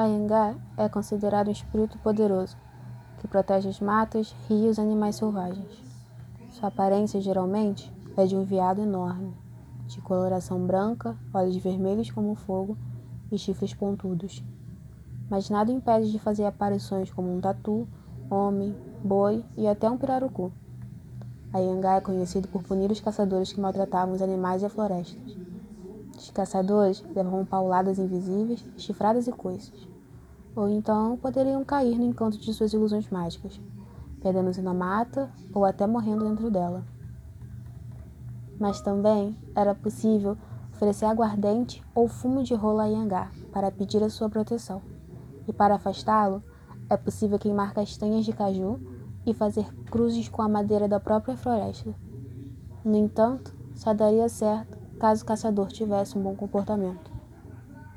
Anhangá é considerado um espírito poderoso, que protege as matas, rios e animais selvagens. Sua aparência, geralmente, é de um veado enorme, de coloração branca, olhos vermelhos como fogo e chifres pontudos. Mas nada impede de fazer aparições como um tatu, homem, boi e até um pirarucu. Anhangá é conhecido por punir os caçadores que maltratavam os animais e a floresta. Os caçadores levavam pauladas invisíveis, chifradas e coices. Ou então poderiam cair no encanto de suas ilusões mágicas, perdendo-se na mata ou até morrendo dentro dela. Mas também era possível oferecer aguardente ou fumo de rola a Yangá para pedir a sua proteção. E para afastá-lo, é possível queimar castanhas de caju e fazer cruzes com a madeira da própria floresta. No entanto, só daria certo caso o caçador tivesse um bom comportamento.